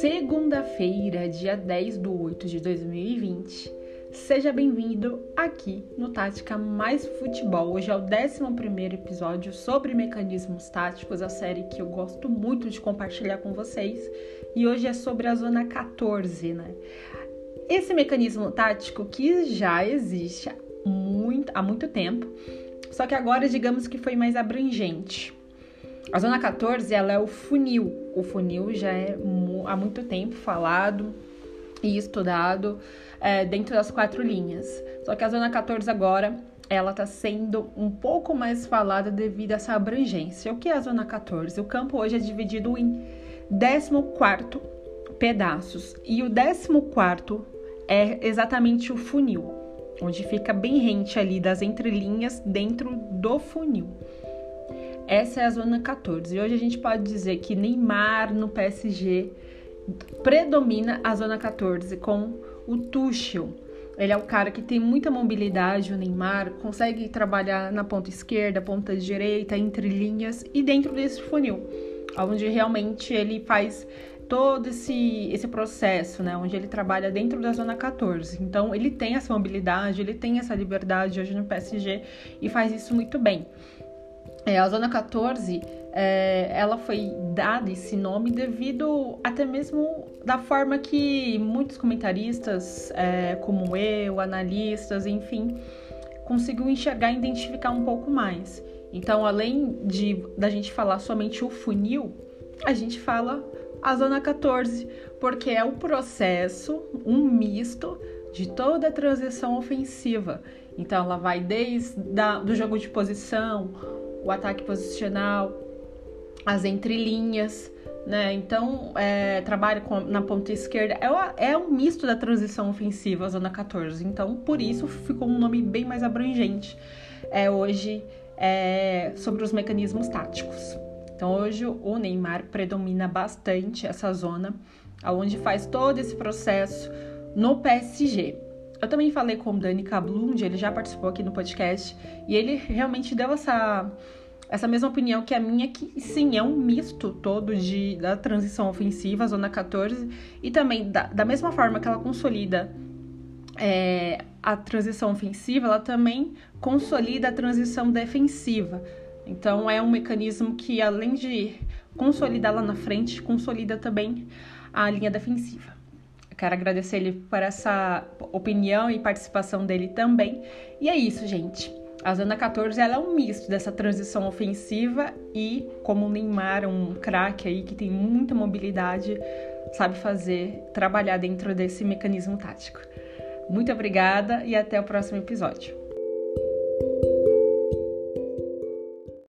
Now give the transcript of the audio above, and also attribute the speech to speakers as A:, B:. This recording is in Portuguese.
A: Segunda-feira, dia 10 de 8 de 2020. Seja bem-vindo aqui no Tática Mais Futebol. Hoje é o 11 episódio sobre mecanismos táticos, a série que eu gosto muito de compartilhar com vocês. E hoje é sobre a zona 14, né? Esse mecanismo tático que já existe há muito, há muito tempo, só que agora digamos que foi mais abrangente. A zona 14 ela é o funil. O funil já é há muito tempo falado e estudado é, dentro das quatro linhas. Só que a zona 14 agora ela está sendo um pouco mais falada devido a essa abrangência. O que é a zona 14? O campo hoje é dividido em 14 pedaços e o 14 é exatamente o funil, onde fica bem rente ali das entrelinhas dentro do funil. Essa é a zona 14. E hoje a gente pode dizer que Neymar no PSG predomina a zona 14 com o Tuchel. Ele é o cara que tem muita mobilidade, o Neymar, consegue trabalhar na ponta esquerda, ponta direita, entre linhas e dentro desse funil, onde realmente ele faz todo esse, esse processo, né, onde ele trabalha dentro da zona 14. Então, ele tem essa mobilidade, ele tem essa liberdade hoje no PSG e faz isso muito bem. É, a Zona 14, é, ela foi dada esse nome devido até mesmo da forma que muitos comentaristas, é, como eu, analistas, enfim, conseguiu enxergar e identificar um pouco mais. Então, além de da gente falar somente o funil, a gente fala a Zona 14, porque é o processo, um misto de toda a transição ofensiva. Então, ela vai desde da, do jogo de posição, o ataque posicional, as entrelinhas, né? Então, é, trabalha com, na ponta esquerda. É, é um misto da transição ofensiva, zona 14. Então, por isso ficou um nome bem mais abrangente é, hoje é, sobre os mecanismos táticos. Então, hoje o Neymar predomina bastante essa zona, aonde faz todo esse processo no PSG. Eu também falei com o Dani Kablund, ele já participou aqui no podcast, e ele realmente deu essa, essa mesma opinião que a minha, que sim, é um misto todo de, da transição ofensiva, zona 14, e também da, da mesma forma que ela consolida é, a transição ofensiva, ela também consolida a transição defensiva. Então é um mecanismo que, além de consolidar lá na frente, consolida também a linha defensiva. Quero agradecer ele por essa opinião e participação dele também. E é isso, gente. A Zona 14 ela é um misto dessa transição ofensiva e, como o Neymar, um craque aí que tem muita mobilidade, sabe fazer, trabalhar dentro desse mecanismo tático. Muito obrigada e até o próximo episódio.